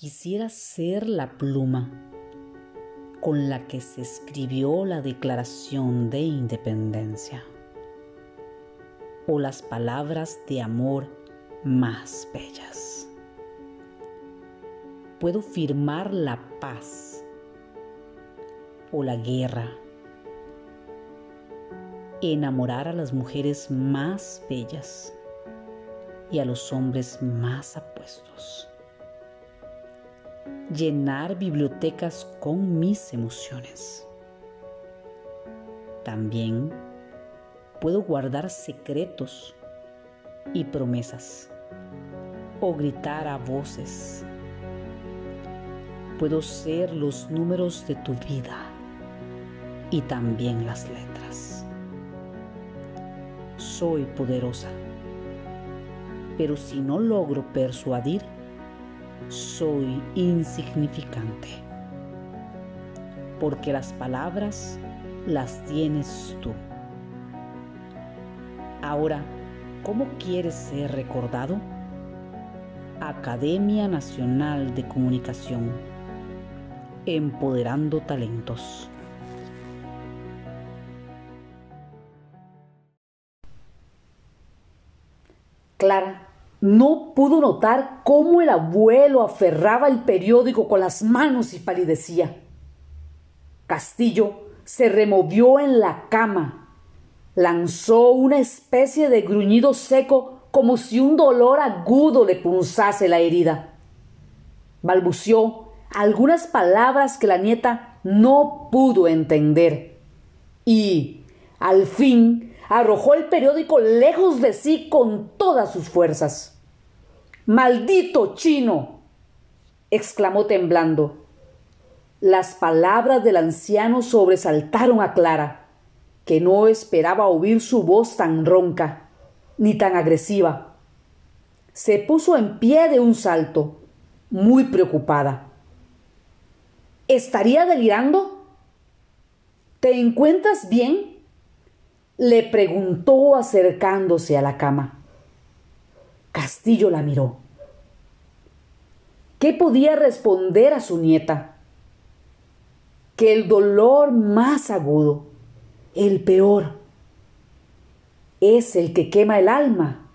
Quisiera ser la pluma con la que se escribió la Declaración de Independencia. O las palabras de amor más bellas. Puedo firmar la paz o la guerra, enamorar a las mujeres más bellas y a los hombres más apuestos llenar bibliotecas con mis emociones. También puedo guardar secretos y promesas o gritar a voces. Puedo ser los números de tu vida y también las letras. Soy poderosa, pero si no logro persuadir, soy insignificante, porque las palabras las tienes tú. Ahora, ¿cómo quieres ser recordado? Academia Nacional de Comunicación, empoderando talentos. Clara no pudo notar cómo el abuelo aferraba el periódico con las manos y palidecía. Castillo se removió en la cama, lanzó una especie de gruñido seco como si un dolor agudo le punzase la herida. Balbuceó algunas palabras que la nieta no pudo entender y, al fin, arrojó el periódico lejos de sí con todas sus fuerzas. ¡Maldito chino! exclamó temblando. Las palabras del anciano sobresaltaron a Clara, que no esperaba oír su voz tan ronca ni tan agresiva. Se puso en pie de un salto, muy preocupada. ¿Estaría delirando? ¿Te encuentras bien? Le preguntó acercándose a la cama. Castillo la miró. ¿Qué podía responder a su nieta? Que el dolor más agudo, el peor, es el que quema el alma